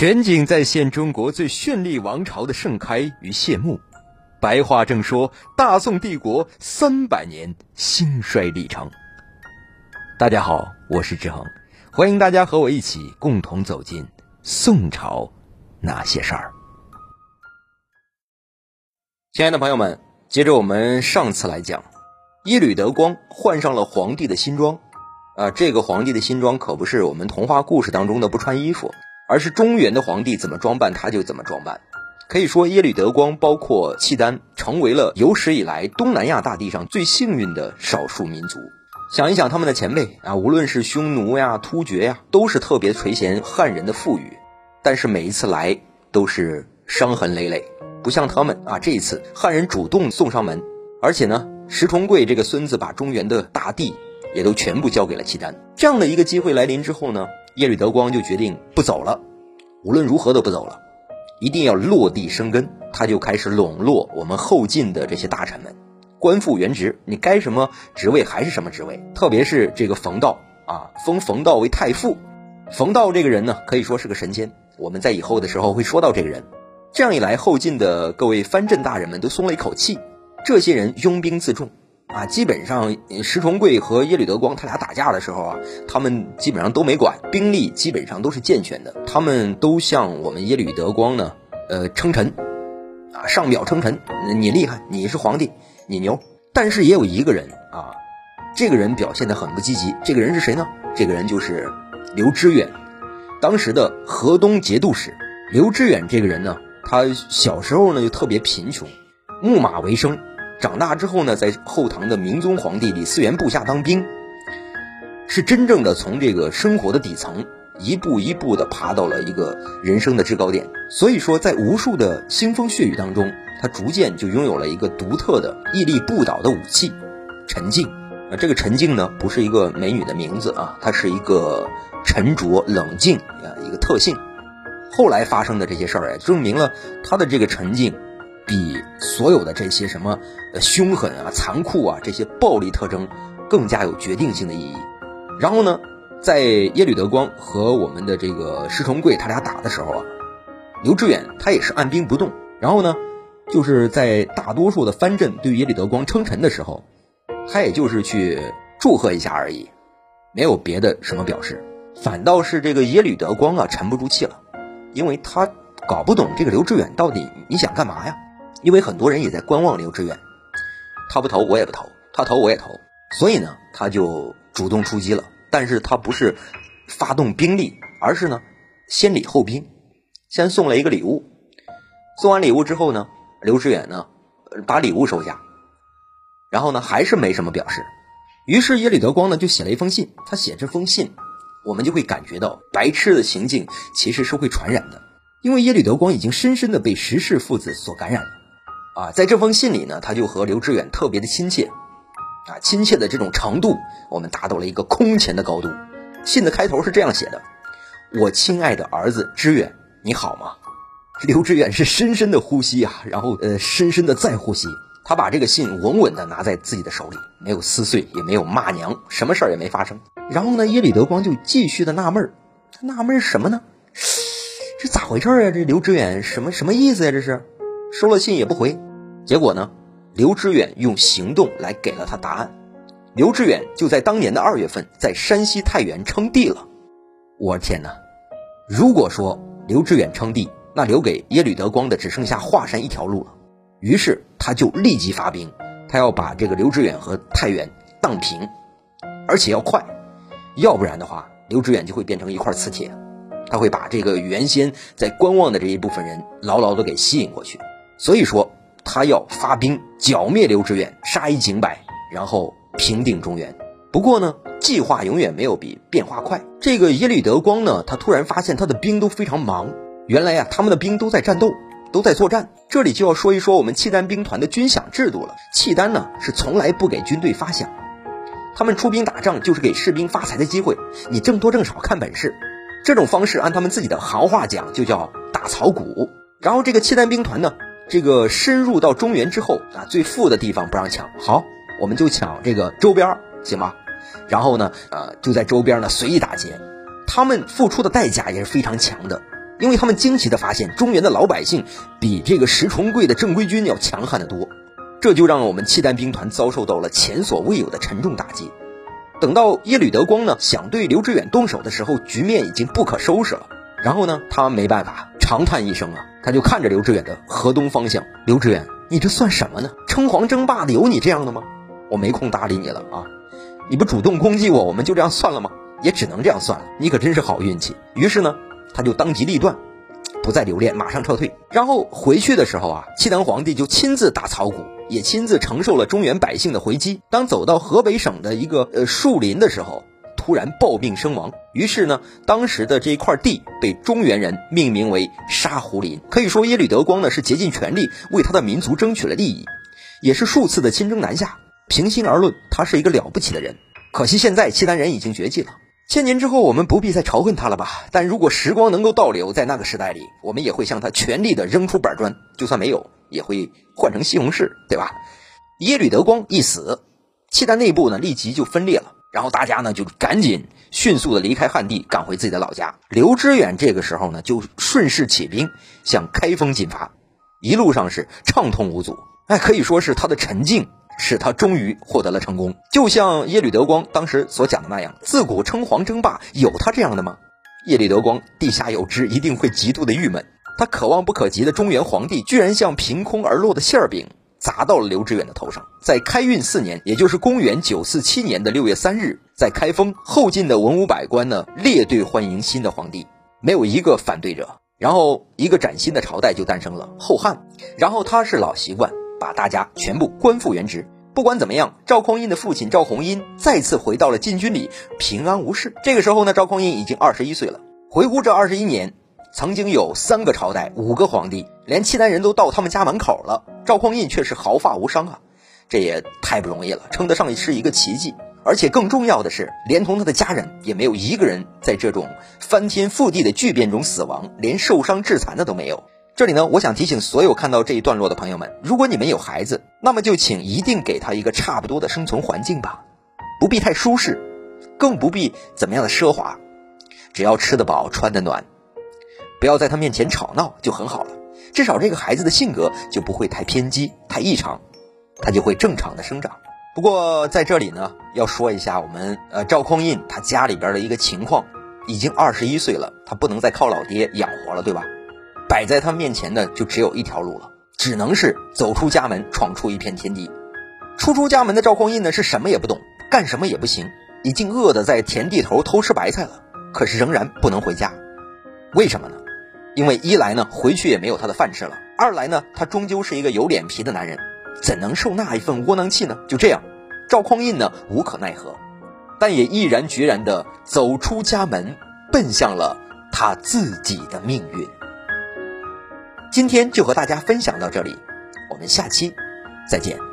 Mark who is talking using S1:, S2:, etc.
S1: 全景再现中国最绚丽王朝的盛开与谢幕，白话正说大宋帝国三百年兴衰历程。大家好，我是志恒，欢迎大家和我一起共同走进宋朝那些事儿。亲爱的朋友们，接着我们上次来讲，一缕德光换上了皇帝的新装。啊，这个皇帝的新装可不是我们童话故事当中的不穿衣服，而是中原的皇帝怎么装扮他就怎么装扮。可以说，耶律德光包括契丹，成为了有史以来东南亚大地上最幸运的少数民族。想一想他们的前辈啊，无论是匈奴呀、突厥呀，都是特别垂涎汉人的富裕，但是每一次来都是伤痕累累。不像他们啊，这一次汉人主动送上门，而且呢，石重贵这个孙子把中原的大地。也都全部交给了契丹。这样的一个机会来临之后呢，耶律德光就决定不走了，无论如何都不走了，一定要落地生根。他就开始笼络我们后晋的这些大臣们，官复原职，你该什么职位还是什么职位。特别是这个冯道啊，封冯道为太傅。冯道这个人呢，可以说是个神仙。我们在以后的时候会说到这个人。这样一来，后晋的各位藩镇大人们都松了一口气，这些人拥兵自重。啊，基本上石重贵和耶律德光他俩打架的时候啊，他们基本上都没管，兵力基本上都是健全的。他们都向我们耶律德光呢，呃，称臣，啊，上表称臣，你厉害，你是皇帝，你牛。但是也有一个人啊，这个人表现的很不积极。这个人是谁呢？这个人就是刘知远，当时的河东节度使。刘知远这个人呢，他小时候呢就特别贫穷，牧马为生。长大之后呢，在后唐的明宗皇帝李嗣源部下当兵，是真正的从这个生活的底层一步一步的爬到了一个人生的制高点。所以说，在无数的腥风血雨当中，他逐渐就拥有了一个独特的屹立不倒的武器——沉静。啊，这个沉静呢，不是一个美女的名字啊，它是一个沉着冷静啊一个特性。后来发生的这些事儿，证明了他的这个沉静。比所有的这些什么凶狠啊、残酷啊这些暴力特征更加有决定性的意义。然后呢，在耶律德光和我们的这个石重贵他俩打的时候啊，刘志远他也是按兵不动。然后呢，就是在大多数的藩镇对耶律德光称臣的时候，他也就是去祝贺一下而已，没有别的什么表示。反倒是这个耶律德光啊沉不住气了，因为他搞不懂这个刘志远到底你想干嘛呀？因为很多人也在观望刘志远，他不投我也不投，他投我也投，所以呢，他就主动出击了。但是他不是发动兵力，而是呢先礼后兵，先送了一个礼物。送完礼物之后呢，刘志远呢把礼物收下，然后呢还是没什么表示。于是耶律德光呢就写了一封信。他写这封信，我们就会感觉到白痴的行径其实是会传染的，因为耶律德光已经深深的被石氏父子所感染了。啊，在这封信里呢，他就和刘志远特别的亲切，啊，亲切的这种程度，我们达到了一个空前的高度。信的开头是这样写的：“我亲爱的儿子志远，你好吗？”刘志远是深深的呼吸啊，然后呃，深深的再呼吸。他把这个信稳稳的拿在自己的手里，没有撕碎，也没有骂娘，什么事儿也没发生。然后呢，耶律德光就继续的纳闷儿，他纳闷什么呢？这咋回事啊？这刘志远什么什么意思呀？这是？收了信也不回，结果呢？刘知远用行动来给了他答案。刘知远就在当年的二月份，在山西太原称帝了。我天哪！如果说刘知远称帝，那留给耶律德光的只剩下华山一条路了。于是他就立即发兵，他要把这个刘知远和太原荡平，而且要快，要不然的话，刘知远就会变成一块磁铁，他会把这个原先在观望的这一部分人牢牢的给吸引过去。所以说，他要发兵剿灭刘知远，杀一儆百，然后平定中原。不过呢，计划永远没有比变化快。这个耶律德光呢，他突然发现他的兵都非常忙。原来呀，他们的兵都在战斗，都在作战。这里就要说一说我们契丹兵团的军饷制度了。契丹呢，是从来不给军队发饷，他们出兵打仗就是给士兵发财的机会。你挣多挣少看本事。这种方式按他们自己的行话讲，就叫打草谷。然后这个契丹兵团呢。这个深入到中原之后啊，最富的地方不让抢，好，我们就抢这个周边，行吗？然后呢，呃，就在周边呢随意打劫，他们付出的代价也是非常强的。因为他们惊奇的发现中原的老百姓比这个石重贵的正规军要强悍得多，这就让我们契丹兵团遭受到了前所未有的沉重打击。等到耶律德光呢想对刘知远动手的时候，局面已经不可收拾了。然后呢，他没办法，长叹一声啊，他就看着刘志远的河东方向。刘志远，你这算什么呢？称皇争霸的有你这样的吗？我没空搭理你了啊！你不主动攻击我，我们就这样算了吗？也只能这样算了。你可真是好运气。于是呢，他就当机立断，不再留恋，马上撤退。然后回去的时候啊，契丹皇帝就亲自打草谷。也亲自承受了中原百姓的回击。当走到河北省的一个呃树林的时候，突然暴病身亡。于是呢，当时的这一块地被中原人命名为沙湖林。可以说，耶律德光呢是竭尽全力为他的民族争取了利益，也是数次的亲征南下。平心而论，他是一个了不起的人。可惜现在契丹人已经绝迹了。千年之后，我们不必再仇恨他了吧？但如果时光能够倒流，在那个时代里，我们也会向他全力的扔出板砖。就算没有。也会换成西红柿，对吧？耶律德光一死，契丹内部呢立即就分裂了，然后大家呢就赶紧迅速的离开汉地，赶回自己的老家。刘知远这个时候呢就顺势起兵向开封进发，一路上是畅通无阻。哎，可以说是他的沉静使他终于获得了成功。就像耶律德光当时所讲的那样，自古称皇争霸，有他这样的吗？耶律德光地下有知，一定会极度的郁闷。他可望不可及的中原皇帝，居然像凭空而落的馅饼砸到了刘知远的头上。在开运四年，也就是公元九四七年的六月三日，在开封，后晋的文武百官呢列队欢迎新的皇帝，没有一个反对者。然后，一个崭新的朝代就诞生了后汉。然后他是老习惯，把大家全部官复原职。不管怎么样，赵匡胤的父亲赵弘殷再次回到了禁军里，平安无事。这个时候呢，赵匡胤已经二十一岁了。回顾这二十一年。曾经有三个朝代，五个皇帝，连契丹人都到他们家门口了，赵匡胤却是毫发无伤啊，这也太不容易了，称得上是一个奇迹。而且更重要的是，连同他的家人也没有一个人在这种翻天覆地的巨变中死亡，连受伤致残的都没有。这里呢，我想提醒所有看到这一段落的朋友们，如果你们有孩子，那么就请一定给他一个差不多的生存环境吧，不必太舒适，更不必怎么样的奢华，只要吃得饱，穿得暖。不要在他面前吵闹就很好了，至少这个孩子的性格就不会太偏激、太异常，他就会正常的生长。不过在这里呢，要说一下我们呃赵匡胤他家里边的一个情况，已经二十一岁了，他不能再靠老爹养活了，对吧？摆在他面前的就只有一条路了，只能是走出家门，闯出一片天地。初出家门的赵匡胤呢，是什么也不懂，干什么也不行，已经饿得在田地头偷吃白菜了，可是仍然不能回家，为什么呢？因为一来呢，回去也没有他的饭吃了；二来呢，他终究是一个有脸皮的男人，怎能受那一份窝囊气呢？就这样，赵匡胤呢无可奈何，但也毅然决然地走出家门，奔向了他自己的命运。今天就和大家分享到这里，我们下期再见。